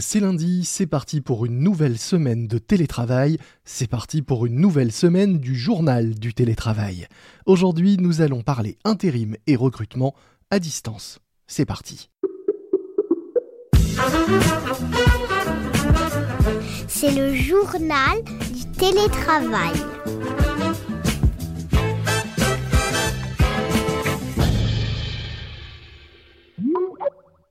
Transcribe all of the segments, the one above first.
C'est lundi, c'est parti pour une nouvelle semaine de télétravail, c'est parti pour une nouvelle semaine du journal du télétravail. Aujourd'hui, nous allons parler intérim et recrutement à distance. C'est parti. C'est le journal du télétravail.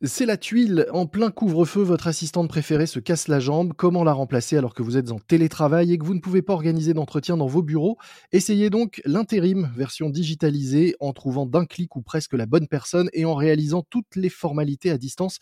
C'est la tuile. En plein couvre-feu, votre assistante préférée se casse la jambe. Comment la remplacer alors que vous êtes en télétravail et que vous ne pouvez pas organiser d'entretien dans vos bureaux? Essayez donc l'intérim, version digitalisée, en trouvant d'un clic ou presque la bonne personne et en réalisant toutes les formalités à distance.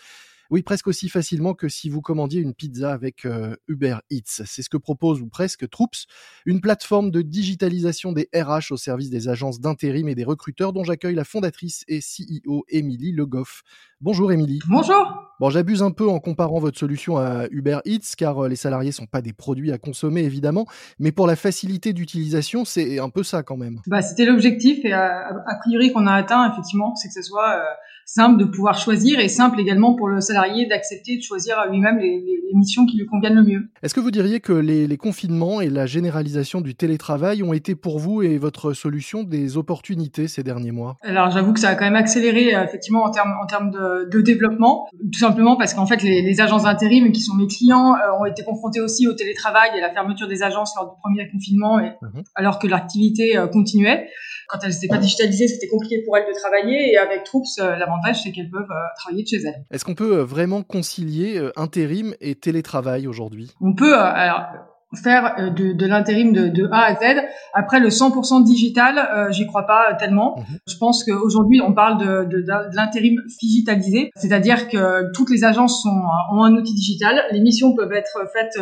Oui, presque aussi facilement que si vous commandiez une pizza avec euh, Uber Eats. C'est ce que propose ou presque Troops, une plateforme de digitalisation des RH au service des agences d'intérim et des recruteurs dont j'accueille la fondatrice et CEO Émilie Le Goff. Bonjour Émilie. Bonjour. Bon, j'abuse un peu en comparant votre solution à Uber Eats car euh, les salariés sont pas des produits à consommer évidemment, mais pour la facilité d'utilisation, c'est un peu ça quand même. Bah, c'était l'objectif et a, priori qu'on a atteint effectivement, c'est que ce soit euh, simple de pouvoir choisir et simple également pour le salarié d'accepter de choisir lui-même les, les, missions qui lui conviennent le mieux. Est-ce que vous diriez que les, les, confinements et la généralisation du télétravail ont été pour vous et votre solution des opportunités ces derniers mois? Alors j'avoue que ça a quand même accéléré euh, effectivement en termes en termes de, de, développement, tout simplement parce qu'en fait les, les agences d'intérim qui sont mes clients euh, ont été confrontés aussi au télétravail et à la fermeture des agences lors du premier confinement, et, mhm. alors que l'activité euh, continuait. Quand elles n'étaient pas digitalisées, c'était compliqué pour elles de travailler et avec Troops, l'avantage c'est qu'elles peuvent travailler de chez elles. Est-ce qu'on peut vraiment concilier intérim et télétravail aujourd'hui? On peut, euh, alors, faire euh, de, de l'intérim de, de, A à Z. Après, le 100% digital, euh, j'y crois pas tellement. Mhm. Je pense qu'aujourd'hui, on parle de, de, de l'intérim digitalisé, c'est-à-dire que toutes les agences sont, ont un outil digital. Les missions peuvent être faites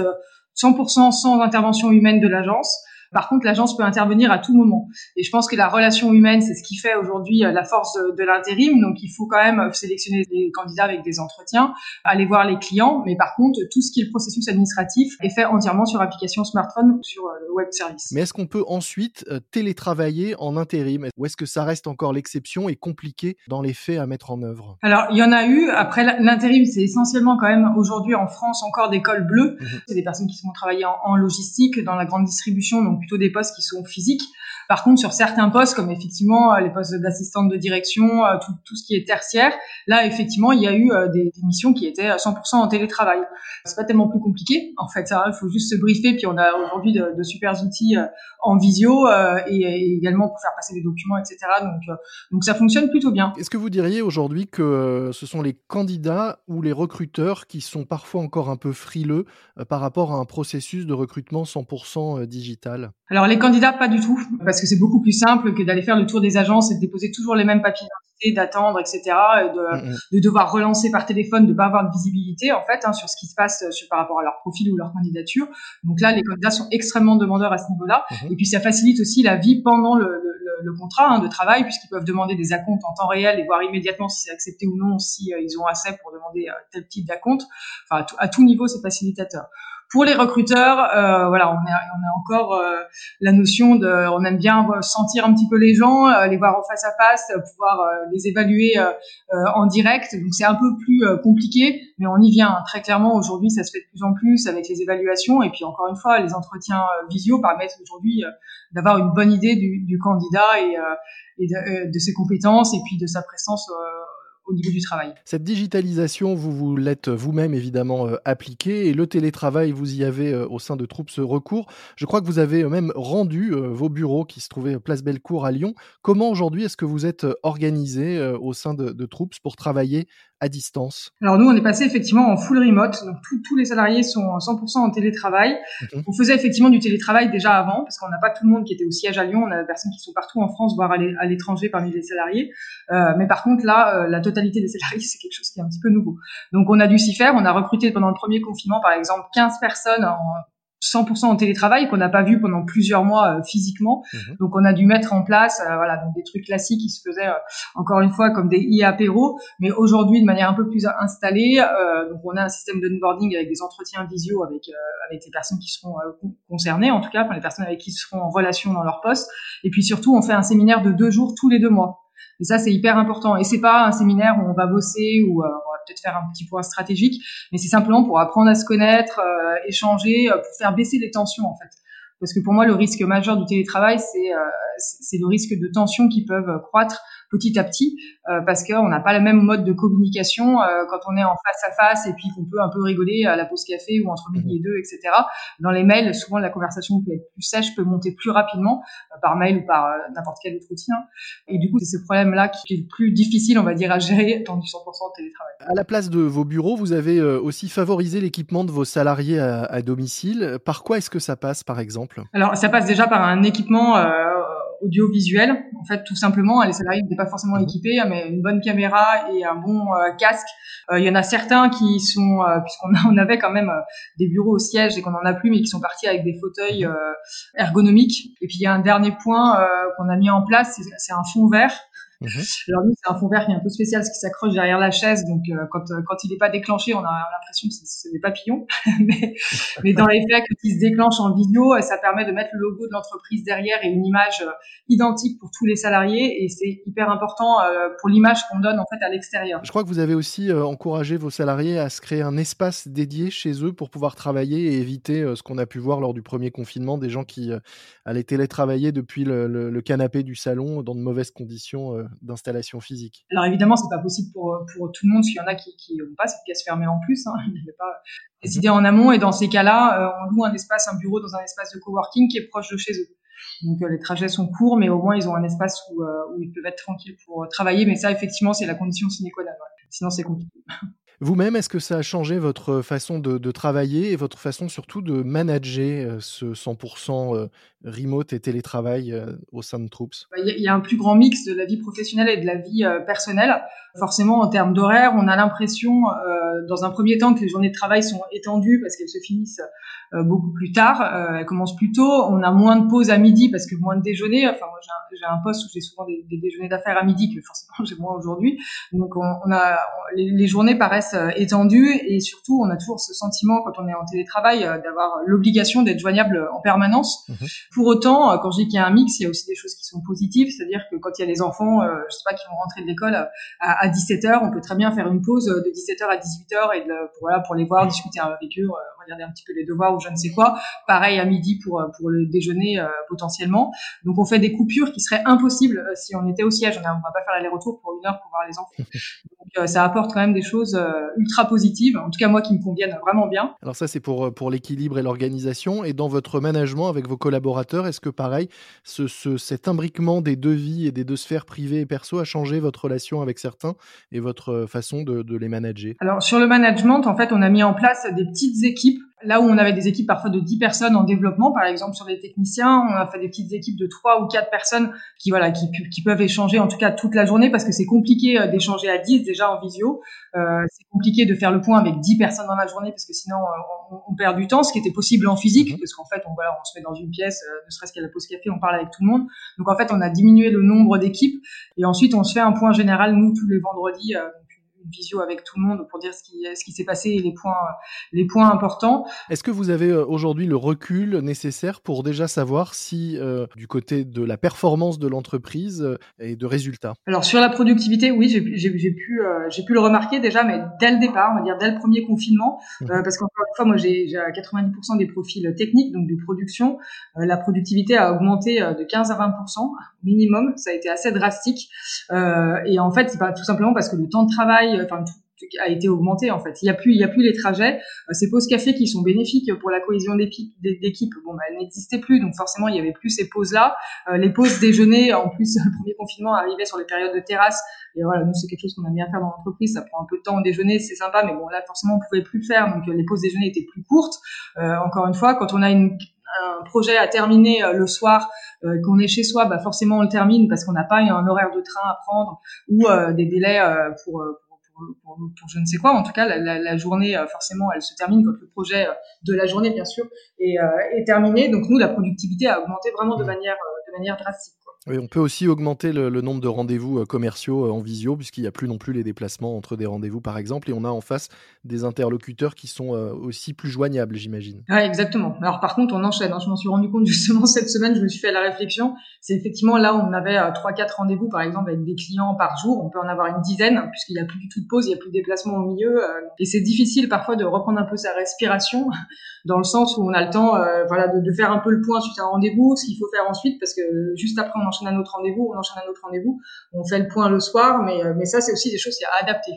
100% sans intervention humaine de l'agence. Par contre, l'agence peut intervenir à tout moment. Et je pense que la relation humaine, c'est ce qui fait aujourd'hui euh, la force de, l'intérim. Donc, il faut quand même euh, sélectionner des candidats avec des entretiens, aller voir les clients. Mais par contre, tout ce qui est le processus administratif est fait entièrement sur application smartphone ou sur euh, le web service. Mais est-ce qu'on peut ensuite télétravailler en intérim? Ou est-ce que ça reste encore l'exception et compliqué dans les faits à mettre en œuvre? Alors, il y en a eu. Après, l'intérim, c'est essentiellement quand même aujourd'hui en France encore des cols bleus. Mhm. C'est des personnes qui sont travailler en, en logistique, dans la grande distribution, donc plutôt des postes qui sont physiques. Par contre, sur certains postes, comme effectivement euh, les postes d'assistante de direction, euh, tout, ce qui est tertiaire, là effectivement, il y a eu euh, des, missions qui étaient à 100% en télétravail. C'est pas tellement plus compliqué. En fait, il faut juste se briefer. Puis on a aujourd'hui de, de super outils en visio et, également pour faire passer des documents, etc. Donc ça fonctionne plutôt bien. Est-ce que vous diriez aujourd'hui que ce sont les candidats ou les recruteurs qui sont parfois encore un peu frileux par rapport à un processus de recrutement 100% digital? Alors les candidats, pas du tout, parce que c'est beaucoup plus simple que d'aller faire le tour des agences et de déposer toujours les mêmes papiers d'identité, d'attendre, etc., et de, mm, mm. de, devoir relancer par téléphone, de pas avoir de visibilité en fait hein, sur ce qui se passe sur, par rapport à leur profil ou leur candidature. Donc là, les candidats sont extrêmement demandeurs à ce niveau-là, mm-hmm. et puis ça facilite aussi la vie pendant le, le, le contrat hein, de travail, puisqu'ils peuvent demander des acomptes en temps réel et voir immédiatement si c'est accepté ou non, si euh, ils ont assez pour demander euh, tel type d'acompte. Enfin, à tout, à tout niveau, c'est facilitateur. Pour les recruteurs, euh, voilà, on a, on a encore euh, la notion de, on aime bien sentir un petit peu les gens, euh, les voir en face à face, pouvoir euh, les évaluer en direct. Donc c'est un peu plus compliqué, mais on y vient très clairement. Aujourd'hui, ça se fait de plus en plus avec les évaluations et puis encore une fois, les entretiens visio permettent aujourd'hui d'avoir une bonne idée du, du candidat et, et de, ses compétences et puis de sa présence Cette digitalisation, vous vous l'êtes vous-même évidemment euh, appliquée et le télétravail, vous y avez euh, au sein de Troupes recours. Je crois que vous avez même rendu euh, vos bureaux qui se trouvaient place Bellecour à Lyon. Comment aujourd'hui est-ce que vous êtes organisé au sein de, de Troupes pour travailler à distance Alors nous, on est passé effectivement en full remote, donc tous les salariés sont 100% en télétravail. Mhm. On faisait effectivement du télétravail déjà avant, parce qu'on n'a pas tout le monde qui était au siège à Lyon, on a des personnes qui sont partout en France, voire à l'étranger parmi les salariés. Euh, mais par contre, là, euh, la totalité des salariés, c'est quelque chose qui est un petit peu nouveau. Donc on a dû s'y faire, on a recruté pendant le premier confinement, par exemple, 15 personnes en 100% en télétravail qu'on n'a pas vu pendant plusieurs mois euh, physiquement. Mhm. Donc on a dû mettre en place euh, voilà donc des trucs classiques qui se faisaient euh, encore une fois comme des e-apéros, mais aujourd'hui de manière un peu plus installée. donc on a un système de onboarding avec des entretiens visio avec avec les personnes qui seront concernées en tout cas, enfin les personnes avec qui seront en relation dans leur poste. Et puis surtout on fait un séminaire de deux jours tous les deux mois. Et ça, c'est hyper important. Et c'est pas un séminaire où on va bosser, va peut-être faire un petit point stratégique, mais c'est simplement pour apprendre à se connaître, échanger, pour faire baisser les tensions en fait. Parce que pour moi, le risque majeur du télétravail, c'est c'est le risque de tensions qui peuvent croître petit à petit euh, parce qu'on n'a pas le même mode de communication euh, quand on est en face à face et puis qu'on peut un peu rigoler à la pause café ou entre midi et deux, etc. Dans les mails, souvent la conversation peut être plus sèche, peut monter plus rapidement euh, par mail ou par n'importe quel autre outil. Hein. Et du coup, c'est ce problème-là qui est le plus difficile, on va dire, à gérer dans du 100% de télétravail. À la place de vos bureaux, vous avez aussi favorisé l'équipement de vos salariés à, à domicile. Par quoi est-ce que ça passe, par exemple? Alors, ça passe déjà par un équipement audiovisuel. En fait, tout simplement, les salariés n'étaient pas forcément mhm. équipés, mais une bonne caméra et un bon euh, casque. Euh, il y en a certains qui sont, euh, puisqu'on on avait quand même des bureaux au siège et qu'on en a plus, mais qui sont partis avec des fauteuils mhm. ergonomiques. Et puis il y a un dernier point qu'on a mis en place, c'est un fond vert Mhm. Alors nous, c'est un fond vert qui est un peu spécial, ce qui s'accroche derrière la chaise. Donc euh, quand, euh, quand il n'est pas déclenché, on a l'impression que c'est des papillons. mais, mais, dans les faits, quand il se déclenche en vidéo, euh, ça permet de mettre le logo de l'entreprise derrière et une image identique pour tous les salariés. Et c'est hyper important pour l'image qu'on donne en fait à l'extérieur. Je crois que vous avez aussi encouragé vos salariés à se créer un espace dédié chez eux pour pouvoir travailler et éviter ce qu'on a pu voir lors du premier confinement, des gens qui allaient télétravailler depuis le, le, canapé du salon dans de mauvaises conditions d'installation physique Alors évidemment, c'est pas possible pour, pour tout le monde, s'il y en a qui n'ont pas cette pièce fermée en plus. Hein. Il n'y avait pas décidé mhm. en amont. Et dans ces cas-là, euh, on loue un espace, un bureau dans un espace de coworking qui est proche de chez eux. Donc euh, les trajets sont courts, mais au moins ils ont un espace où, euh, où ils peuvent être tranquilles pour travailler. Mais ça, effectivement, c'est la condition sine qua non. Sinon, c'est compliqué. Vous-même, est-ce que ça a changé votre façon de, travailler et votre façon surtout de manager ce 100% remote et télétravail au sein de Troops? Bah, Il y, a un plus grand mix de la vie professionnelle et de la vie personnelle. Forcément, en termes d'horaire, on a l'impression, dans un premier temps, que les journées de travail sont étendues parce qu'elles se finissent beaucoup plus tard. elles commencent plus tôt. On a moins de pauses à midi parce que moins de déjeuner. Enfin, moi, j'ai un, poste où j'ai souvent des, déjeuners d'affaires à midi que forcément j'ai moins aujourd'hui. Donc, on, a les journées paraissent euh, étendue et surtout on a toujours ce sentiment quand on est en télétravail euh, d'avoir l'obligation d'être joignable en permanence. Mhm. Pour autant, euh, quand je dis qu'il y a un mix, il y a aussi des choses qui sont positives, c'est-à-dire que quand il y a des enfants, je sais pas, qui vont rentrer de l'école à, 17h, on peut très bien faire une pause de 17h à 18h et pour, voilà, pour les voir, discuter avec eux, regarder un petit peu les devoirs ou je ne sais quoi. Pareil à midi pour, pour le déjeuner potentiellement. Donc on fait des coupures qui seraient impossibles si on était au siège. On ne va pas faire l'aller-retour pour une heure pour voir les enfants. Donc ça apporte quand même des choses ultra positive, en tout cas moi qui me conviennent vraiment bien. Alors ça c'est pour, euh, pour l'équilibre et l'organisation. Et dans votre management avec vos collaborateurs, est-ce que pareil, ce, cet imbriquement des deux vies et des deux sphères privées et perso a changé votre relation avec certains et votre euh, façon de, de les manager? Alors sur le management, en fait, on a mis en place des petites équipes là où on avait des équipes parfois de 10 personnes en développement, par exemple sur les techniciens, on a fait des petites équipes de 3 ou 4 personnes qui voilà qui, qui peuvent échanger en tout cas toute la journée parce que c'est compliqué euh, d'échanger à 10 déjà en visio. Euh, c'est compliqué de faire le point avec 10 personnes dans la journée parce que sinon euh, on, on, perd du temps, ce qui était possible en physique mhm. parce qu'en fait on voilà on se met dans une pièce, euh, ne serait-ce qu'à la pause café, on parle avec tout le monde. Donc en fait on a diminué le nombre d'équipes et ensuite on se fait un point général nous tous les vendredis visio avec tout le monde pour dire ce qui, ce qui s'est passé et les points, les points importants. Est-ce que vous avez euh, aujourd'hui le recul nécessaire pour déjà savoir si, euh, du côté de la performance de l'entreprise euh, et de résultats? Alors sur la productivité, oui, j'ai pu, j'ai pu le remarquer déjà, mais dès le départ, on va dire dès le premier confinement, mmh. parce qu'encore une fois, moi j'ai 90% des profils techniques, donc de production, la productivité a augmenté de 15 à 20% minimum, ça a été assez drastique, et en fait c'est pas tout simplement parce que le temps de travail enfin a été augmenté en fait. Il y a plus, il y a plus les trajets. Euh, ces pauses café qui sont bénéfiques pour la cohésion d'équipe, bon, bah, elles n'existaient plus, donc forcément il y avait plus ces pauses-là. Euh, les pauses déjeuner, en plus le premier confinement arrivait sur les périodes de terrasse. Et voilà, nous c'est quelque chose qu'on aime bien faire dans l'entreprise. Ça prend un peu de temps au déjeuner, c'est sympa, mais bon là forcément on pouvait plus le faire, donc euh, les pauses déjeuner étaient plus courtes. encore une fois, quand on a une un projet à terminer le soir, qu'on est chez soi, bah forcément on le termine parce qu'on n'a pas un horaire de train à prendre ou des délais pour, pour, je ne sais quoi. En tout cas, la, journée, euh, forcément, elle se termine quand le projet euh, de la journée, bien sûr, est, euh, est terminé. Donc nous, la productivité a augmenté vraiment de manière, de manière drastique. Oui, on peut aussi augmenter le, nombre de rendez-vous euh, commerciaux euh, en visio, puisqu'il n'y a plus non plus les déplacements entre des rendez-vous, par exemple, et on a en face des interlocuteurs qui sont euh, aussi plus joignables, j'imagine. Exactement. Alors par contre, on enchaîne. Hein. Je m'en suis rendu compte justement cette semaine, je me suis fait la réflexion. C'est effectivement là où on avait trois, quatre rendez-vous, par exemple, avec des clients par jour. On peut en avoir une dizaine, puisqu'il n'y a plus du tout de pause, il n'y a plus de déplacement au milieu. et c'est difficile parfois de reprendre un peu sa respiration, dans le sens où on a le temps voilà, de, de, faire un peu le point suite à un rendez-vous, ce qu'il faut faire ensuite, parce que juste après, on enchaîne un autre rendez-vous, on enchaîne un autre rendez-vous, on fait le point le soir, mais, euh, mais ça, c'est aussi des choses à adapter.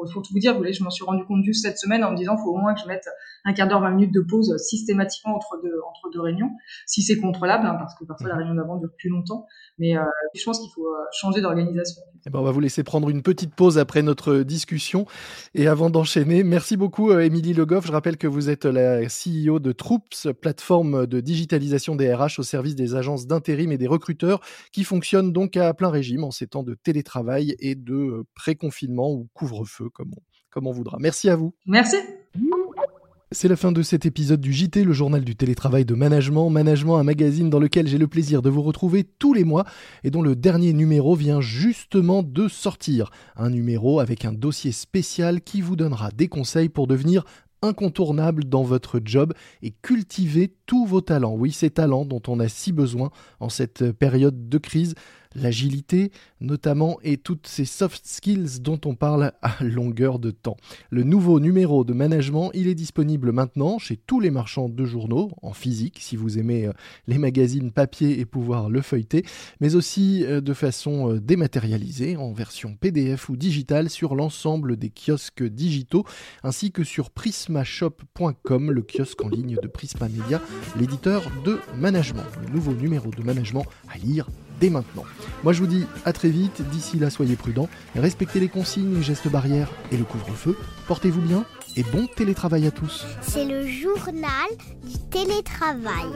Pour, pour tout vous dire, vous voyez, je m'en suis rendu compte juste cette semaine en me disant, faut au moins que je mette un quart d'heure, 20 minutes de pause systématiquement entre deux, entre deux réunions, si c'est contrôlable, hein, parce que parfois la mhm. réunion d'avant dure plus longtemps. Mais euh, je pense qu'il faut euh, changer d'organisation. Eh ben, on va vous laisser prendre une petite pause après notre discussion. Et avant d'enchaîner, merci beaucoup Émilie Legoff. Je rappelle que vous êtes la CEO de Troops, plateforme de digitalisation des RH au service des agences d'intérim et des recruteurs qui fonctionnent donc à plein régime en ces temps de télétravail et de pré-confinement ou couvre-feu, comme on, comme on voudra. Merci à vous. Merci. C'est la fin de cet épisode du JT, le journal du télétravail de Management. Management, un magazine dans lequel j'ai le plaisir de vous retrouver tous les mois et dont le dernier numéro vient justement de sortir. Un numéro avec un dossier spécial qui vous donnera des conseils pour devenir incontournable dans votre job et cultiver tous vos talents. Oui, ces talents dont on a si besoin en cette période de crise l'agilité notamment et toutes ces soft skills dont on parle à longueur de temps. Le nouveau numéro de management, il est disponible maintenant chez tous les marchands de journaux, en physique si vous aimez euh, les magazines papier et pouvoir le feuilleter, mais aussi euh, de façon euh, dématérialisée en version PDF ou digitale sur l'ensemble des kiosques digitaux ainsi que sur prismashop.com, le kiosque en ligne de Prisma Media, l'éditeur de management. Le nouveau numéro de management à lire dès maintenant. Moi je vous dis à très vite, d'ici là soyez prudents, respectez les consignes, les gestes barrières et le couvre-feu, portez-vous bien et bon télétravail à tous. C'est le journal du télétravail.